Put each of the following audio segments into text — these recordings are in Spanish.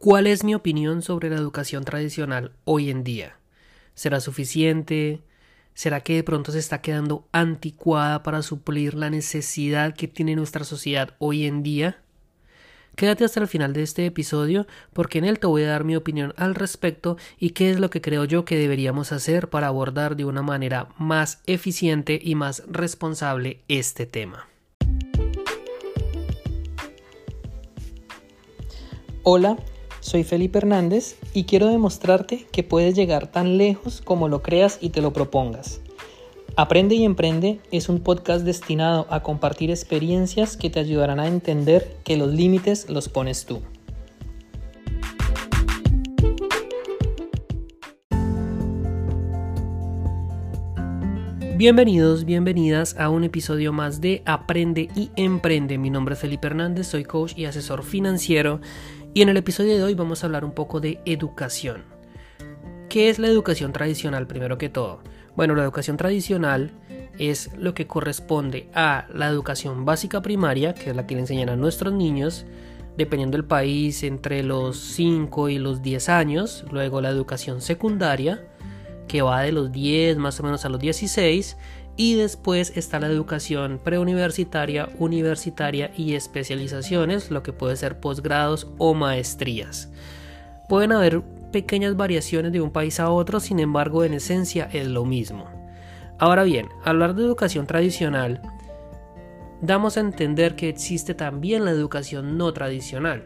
¿Cuál es mi opinión sobre la educación tradicional hoy en día? ¿Será suficiente? ¿Será que de pronto se está quedando anticuada para suplir la necesidad que tiene nuestra sociedad hoy en día? Quédate hasta el final de este episodio porque en él te voy a dar mi opinión al respecto y qué es lo que creo yo que deberíamos hacer para abordar de una manera más eficiente y más responsable este tema. Hola, soy Felipe Hernández y quiero demostrarte que puedes llegar tan lejos como lo creas y te lo propongas. Aprende y Emprende es un podcast destinado a compartir experiencias que te ayudarán a entender que los límites los pones tú. Bienvenidos, bienvenidas a un episodio más de Aprende y Emprende. Mi nombre es Felipe Hernández, soy coach y asesor financiero y en el episodio de hoy vamos a hablar un poco de educación. ¿Qué es la educación tradicional primero que todo? Bueno, la educación tradicional es lo que corresponde a la educación básica primaria, que es la que le enseñan a nuestros niños, dependiendo del país, entre los 5 y los 10 años. Luego la educación secundaria, que va de los 10 más o menos a los 16 y después está la educación preuniversitaria, universitaria y especializaciones, lo que puede ser posgrados o maestrías. Pueden haber pequeñas variaciones de un país a otro, sin embargo en esencia es lo mismo. Ahora bien, hablar de educación tradicional, damos a entender que existe también la educación no tradicional.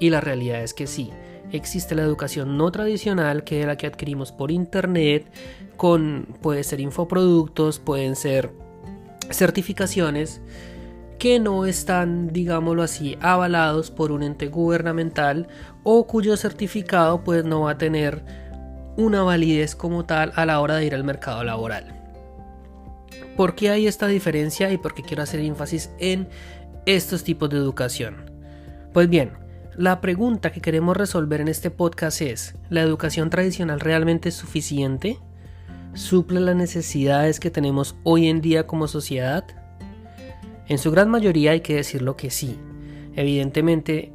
Y la realidad es que sí, existe la educación no tradicional, que es la que adquirimos por internet, con puede ser infoproductos, pueden ser certificaciones que no están, digámoslo así, avalados por un ente gubernamental o cuyo certificado pues no va a tener una validez como tal a la hora de ir al mercado laboral. ¿Por qué hay esta diferencia y por qué quiero hacer énfasis en estos tipos de educación? Pues bien, la pregunta que queremos resolver en este podcast es, ¿la educación tradicional realmente es suficiente? ¿Suple las necesidades que tenemos hoy en día como sociedad? En su gran mayoría hay que decirlo que sí. Evidentemente,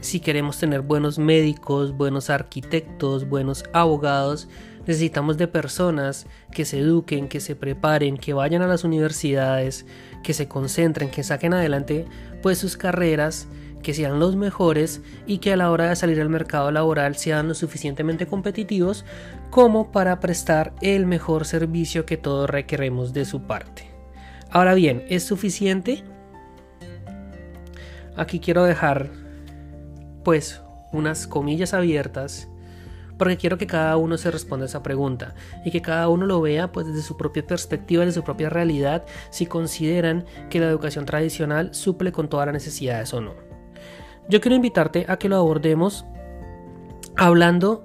si queremos tener buenos médicos, buenos arquitectos, buenos abogados, necesitamos de personas que se eduquen, que se preparen, que vayan a las universidades, que se concentren, que saquen adelante pues sus carreras que sean los mejores y que a la hora de salir al mercado laboral sean lo suficientemente competitivos como para prestar el mejor servicio que todos requeremos de su parte. Ahora bien, ¿es suficiente? Aquí quiero dejar pues unas comillas abiertas porque quiero que cada uno se responda a esa pregunta y que cada uno lo vea pues desde su propia perspectiva, desde su propia realidad, si consideran que la educación tradicional suple con todas las necesidades o no. Yo quiero invitarte a que lo abordemos hablando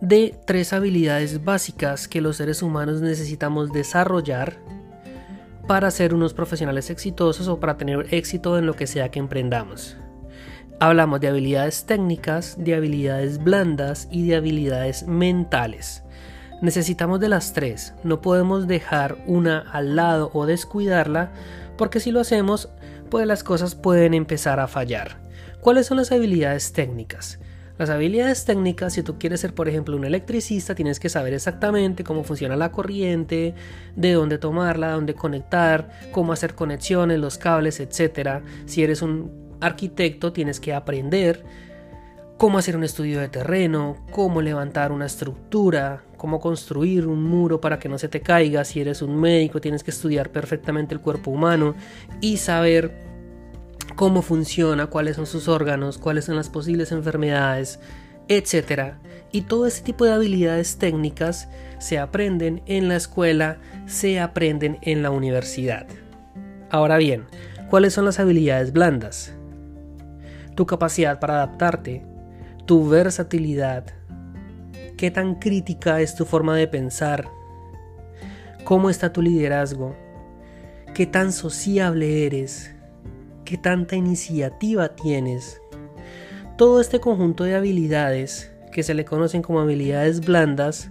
de tres habilidades básicas que los seres humanos necesitamos desarrollar para ser unos profesionales exitosos o para tener éxito en lo que sea que emprendamos. Hablamos de habilidades técnicas, de habilidades blandas y de habilidades mentales. Necesitamos de las tres, no podemos dejar una al lado o descuidarla porque si lo hacemos, pues las cosas pueden empezar a fallar. ¿Cuáles son las habilidades técnicas? Las habilidades técnicas, si tú quieres ser, por ejemplo, un electricista, tienes que saber exactamente cómo funciona la corriente, de dónde tomarla, dónde conectar, cómo hacer conexiones, los cables, etc. Si eres un arquitecto, tienes que aprender cómo hacer un estudio de terreno, cómo levantar una estructura, cómo construir un muro para que no se te caiga. Si eres un médico, tienes que estudiar perfectamente el cuerpo humano y saber cómo funciona, cuáles son sus órganos, cuáles son las posibles enfermedades, etc. Y todo ese tipo de habilidades técnicas se aprenden en la escuela, se aprenden en la universidad. Ahora bien, ¿cuáles son las habilidades blandas? Tu capacidad para adaptarte, tu versatilidad, qué tan crítica es tu forma de pensar, cómo está tu liderazgo, qué tan sociable eres, qué tanta iniciativa tienes. Todo este conjunto de habilidades, que se le conocen como habilidades blandas,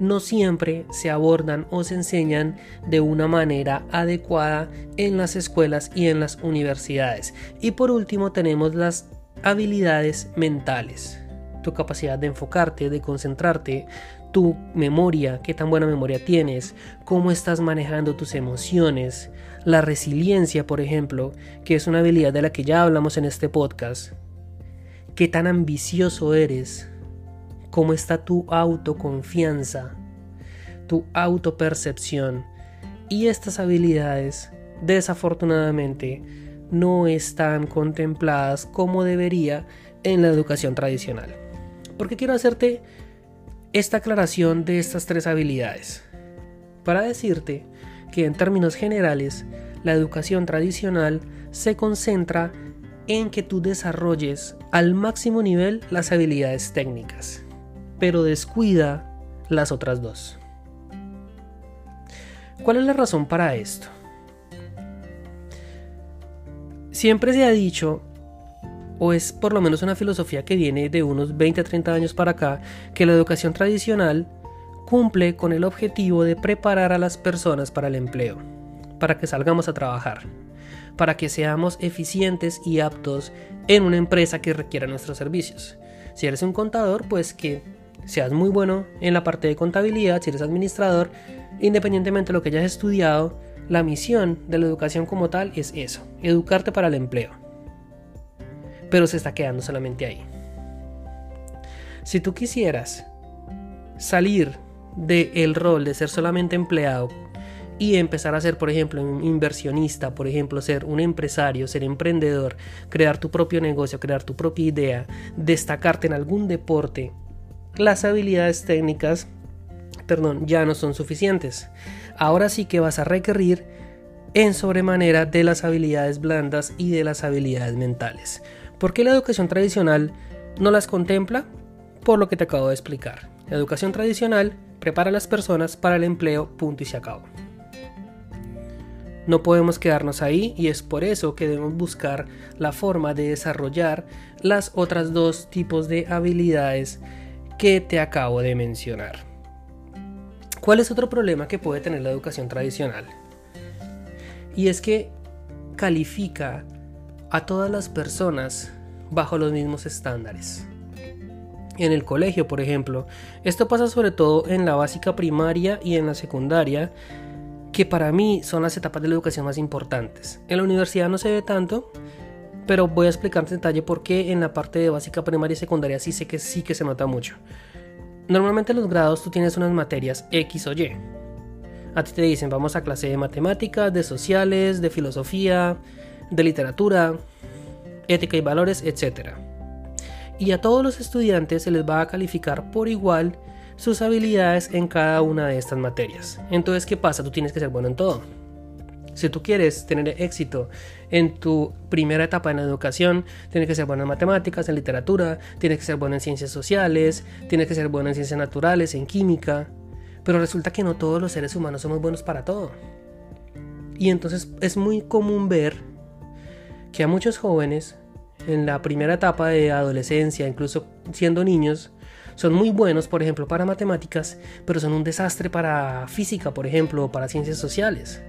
no siempre se abordan o se enseñan de una manera adecuada en las escuelas y en las universidades. Y por último tenemos las habilidades mentales. Tu capacidad de enfocarte, de concentrarte, tu memoria, qué tan buena memoria tienes, cómo estás manejando tus emociones, la resiliencia, por ejemplo, que es una habilidad de la que ya hablamos en este podcast, qué tan ambicioso eres, cómo está tu autoconfianza, tu autopercepción. Y estas habilidades, desafortunadamente, no están contempladas como debería en la educación tradicional. Porque quiero hacerte esta aclaración de estas tres habilidades. Para decirte que en términos generales, la educación tradicional se concentra en que tú desarrolles al máximo nivel las habilidades técnicas, pero descuida las otras dos. ¿Cuál es la razón para esto? Siempre se ha dicho, o es por lo menos una filosofía que viene de unos 20 a 30 años para acá, que la educación tradicional cumple con el objetivo de preparar a las personas para el empleo, para que salgamos a trabajar, para que seamos eficientes y aptos en una empresa que requiera nuestros servicios. Si eres un contador, pues que seas muy bueno en la parte de contabilidad, si eres administrador, independientemente de lo que hayas estudiado, la misión de la educación como tal es eso, educarte para el empleo. Pero se está quedando solamente ahí. Si tú quisieras salir del rol de ser solamente empleado y empezar a ser, por ejemplo, un inversionista, por ejemplo, ser un empresario, ser emprendedor, crear tu propio negocio, crear tu propia idea, destacarte en algún deporte, las habilidades técnicas, perdón, ya no son suficientes. Ahora sí que vas a requerir en sobremanera de las habilidades blandas y de las habilidades mentales. ¿Por qué la educación tradicional no las contempla? Por lo que te acabo de explicar. La educación tradicional prepara a las personas para el empleo, punto y se acabó. No podemos quedarnos ahí y es por eso que debemos buscar la forma de desarrollar las otras dos tipos de habilidades que te acabo de mencionar. ¿Cuál es otro problema que puede tener la educación tradicional? Y es que califica a todas las personas bajo los mismos estándares. En el colegio, por ejemplo, esto pasa sobre todo en la básica primaria y en la secundaria, que para mí son las etapas de la educación más importantes. En la universidad no se ve tanto, pero voy a explicarte en detalle por qué en la parte de básica, primaria y secundaria sí sé que sí que se nota mucho. Normalmente en los grados tú tienes unas materias X o Y. A ti te dicen vamos a clase de matemáticas, de sociales, de filosofía, de literatura, ética y valores, etc. Y a todos los estudiantes se les va a calificar por igual sus habilidades en cada una de estas materias. Entonces, ¿qué pasa? Tú tienes que ser bueno en todo. Si tú quieres tener éxito en tu primera etapa en la educación, tienes que ser bueno en matemáticas, en literatura, tienes que ser bueno en ciencias sociales, tienes que ser bueno en ciencias naturales, en química. Pero resulta que no todos los seres humanos somos buenos para todo. Y entonces es muy común ver que a muchos jóvenes en la primera etapa de adolescencia, incluso siendo niños, son muy buenos, por ejemplo, para matemáticas, pero son un desastre para física, por ejemplo, o para ciencias sociales.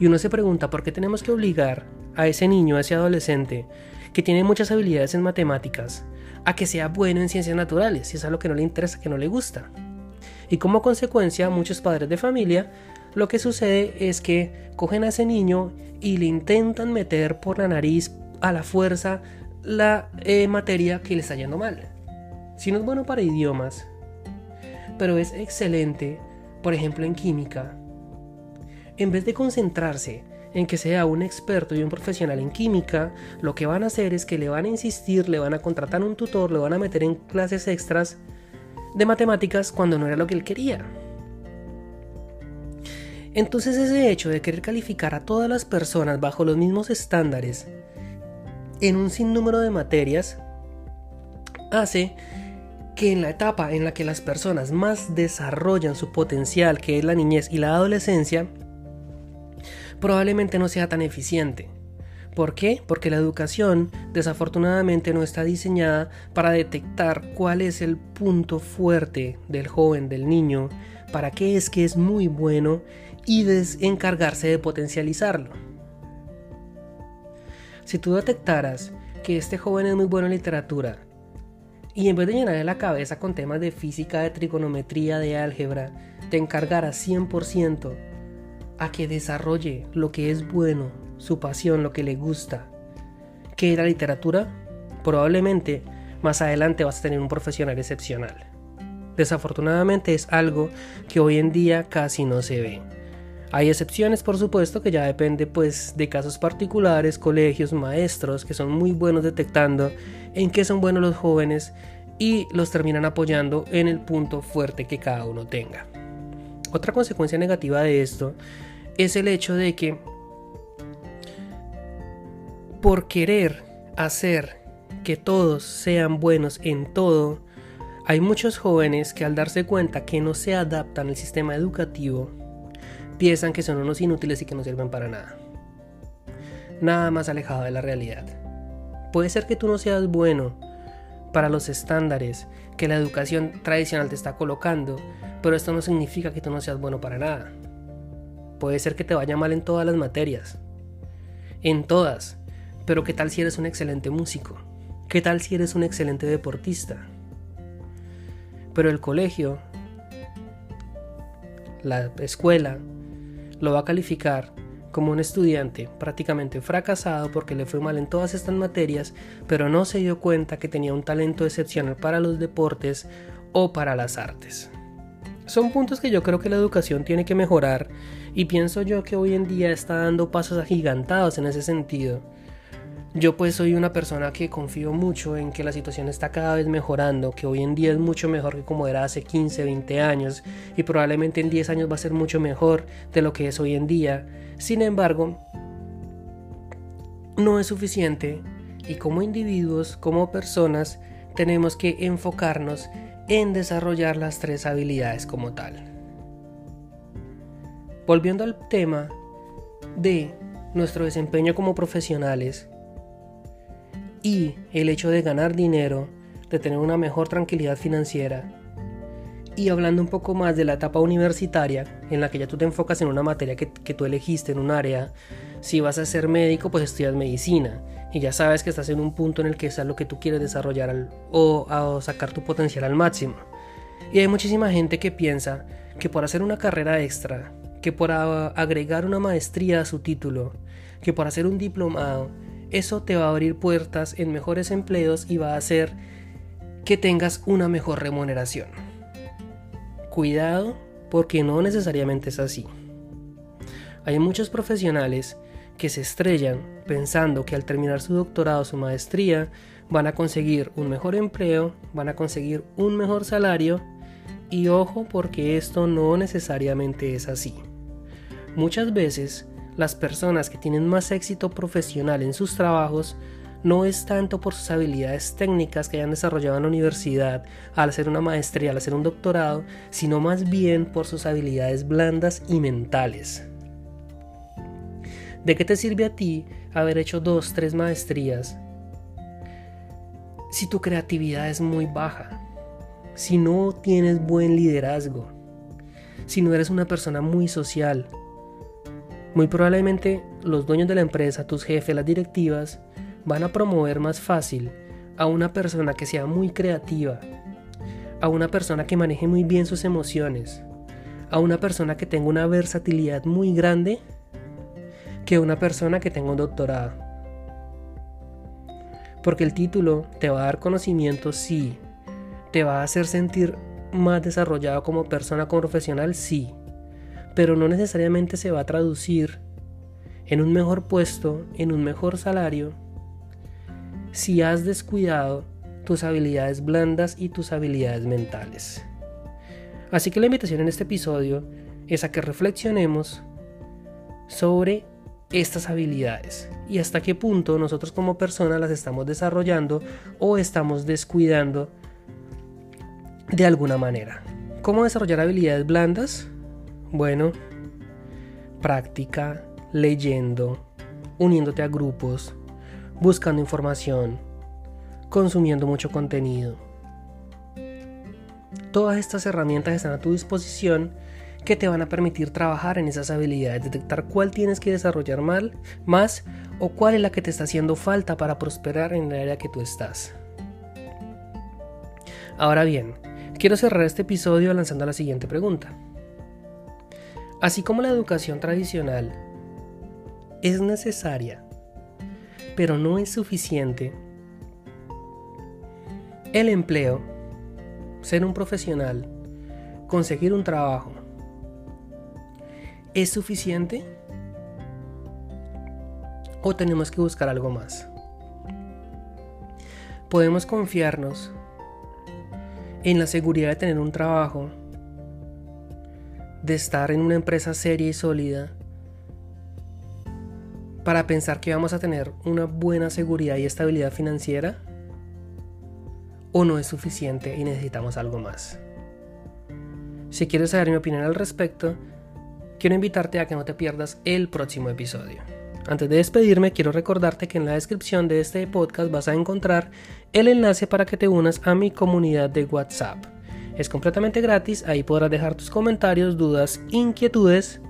Y uno se pregunta por qué tenemos que obligar a ese niño, a ese adolescente, que tiene muchas habilidades en matemáticas, a que sea bueno en ciencias naturales, si es algo que no le interesa, que no le gusta. Y como consecuencia, muchos padres de familia lo que sucede es que cogen a ese niño y le intentan meter por la nariz a la fuerza la eh, materia que le está yendo mal. Si no es bueno para idiomas, pero es excelente, por ejemplo en química, en vez de concentrarse en que sea un experto y un profesional en química, lo que van a hacer es que le van a insistir, le van a contratar un tutor, le van a meter en clases extras de matemáticas cuando no era lo que él quería. Entonces ese hecho de querer calificar a todas las personas bajo los mismos estándares en un sinnúmero de materias hace que en la etapa en la que las personas más desarrollan su potencial, que es la niñez y la adolescencia, probablemente no sea tan eficiente. ¿Por qué? Porque la educación desafortunadamente no está diseñada para detectar cuál es el punto fuerte del joven, del niño, para qué es que es muy bueno y encargarse de potencializarlo. Si tú detectaras que este joven es muy bueno en literatura y en vez de llenarle la cabeza con temas de física, de trigonometría, de álgebra, te encargará 100% a que desarrolle lo que es bueno, su pasión, lo que le gusta, que la literatura, probablemente más adelante vas a tener un profesional excepcional. Desafortunadamente es algo que hoy en día casi no se ve. Hay excepciones, por supuesto, que ya depende pues de casos particulares, colegios, maestros que son muy buenos detectando en qué son buenos los jóvenes y los terminan apoyando en el punto fuerte que cada uno tenga. Otra consecuencia negativa de esto es el hecho de que por querer hacer que todos sean buenos en todo, hay muchos jóvenes que al darse cuenta que no se adaptan al sistema educativo, piensan que son unos inútiles y que no sirven para nada. Nada más alejado de la realidad. Puede ser que tú no seas bueno para los estándares que la educación tradicional te está colocando, pero esto no significa que tú no seas bueno para nada. Puede ser que te vaya mal en todas las materias. En todas. Pero ¿qué tal si eres un excelente músico? ¿Qué tal si eres un excelente deportista? Pero el colegio, la escuela, lo va a calificar como un estudiante prácticamente fracasado porque le fue mal en todas estas materias, pero no se dio cuenta que tenía un talento excepcional para los deportes o para las artes. Son puntos que yo creo que la educación tiene que mejorar y pienso yo que hoy en día está dando pasos agigantados en ese sentido. Yo pues soy una persona que confío mucho en que la situación está cada vez mejorando, que hoy en día es mucho mejor que como era hace 15, 20 años y probablemente en 10 años va a ser mucho mejor de lo que es hoy en día. Sin embargo, no es suficiente y como individuos, como personas, tenemos que enfocarnos en desarrollar las tres habilidades como tal. Volviendo al tema de nuestro desempeño como profesionales, y el hecho de ganar dinero, de tener una mejor tranquilidad financiera. Y hablando un poco más de la etapa universitaria, en la que ya tú te enfocas en una materia que, tú elegiste, en un área, si vas a ser médico, pues estudias medicina. Y ya sabes que estás en un punto en el que es lo que tú quieres desarrollar o, o sacar tu potencial al máximo. Y hay muchísima gente que piensa que por hacer una carrera extra, que por agregar una maestría a su título, que por hacer un diplomado, eso te va a abrir puertas en mejores empleos y va a hacer que tengas una mejor remuneración. Cuidado porque no necesariamente es así. Hay muchos profesionales que se estrellan pensando que al terminar su doctorado o su maestría van a conseguir un mejor empleo, van a conseguir un mejor salario y ojo porque esto no necesariamente es así. Muchas veces las personas que tienen más éxito profesional en sus trabajos no es tanto por sus habilidades técnicas que hayan desarrollado en la universidad al hacer una maestría, al hacer un doctorado, sino más bien por sus habilidades blandas y mentales. ¿De qué te sirve a ti haber hecho dos, tres maestrías si tu creatividad es muy baja? Si no tienes buen liderazgo, si no eres una persona muy social, muy probablemente los dueños de la empresa, tus jefes, las directivas, van a promover más fácil a una persona que sea muy creativa, a una persona que maneje muy bien sus emociones, a una persona que tenga una versatilidad muy grande, que una persona que tenga un doctorado. Porque el título te va a dar conocimiento, sí. Te va a hacer sentir más desarrollado como persona, profesional, sí pero no necesariamente se va a traducir en un mejor puesto, en un mejor salario, si has descuidado tus habilidades blandas y tus habilidades mentales. Así que la invitación en este episodio es a que reflexionemos sobre estas habilidades y hasta qué punto nosotros como personas las estamos desarrollando o estamos descuidando de alguna manera. ¿Cómo desarrollar habilidades blandas? Bueno, práctica, leyendo, uniéndote a grupos, buscando información, consumiendo mucho contenido. Todas estas herramientas están a tu disposición que te van a permitir trabajar en esas habilidades, detectar cuál tienes que desarrollar mal, más o cuál es la que te está haciendo falta para prosperar en el área que tú estás. Ahora bien, quiero cerrar este episodio lanzando la siguiente pregunta. Así como la educación tradicional es necesaria, pero no es suficiente, el empleo, ser un profesional, conseguir un trabajo, ¿es suficiente? ¿O tenemos que buscar algo más? Podemos confiarnos en la seguridad de tener un trabajo, de estar en una empresa seria y sólida, para pensar que vamos a tener una buena seguridad y estabilidad financiera? ¿O no es suficiente y necesitamos algo más? Si quieres saber mi opinión al respecto, quiero invitarte a que no te pierdas el próximo episodio. Antes de despedirme, quiero recordarte que en la descripción de este podcast vas a encontrar el enlace para que te unas a mi comunidad de WhatsApp. Es completamente gratis, ahí podrás dejar tus comentarios, dudas, inquietudes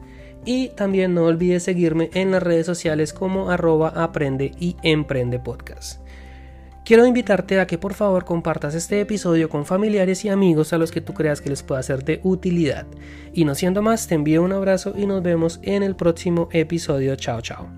y también no olvides seguirme en las redes sociales como arroba aprende y emprende podcast. Quiero invitarte a que por favor compartas este episodio con familiares y amigos a los que tú creas que les pueda ser de utilidad. Y no siendo más, te envío un abrazo y nos vemos en el próximo episodio. Chao, chao.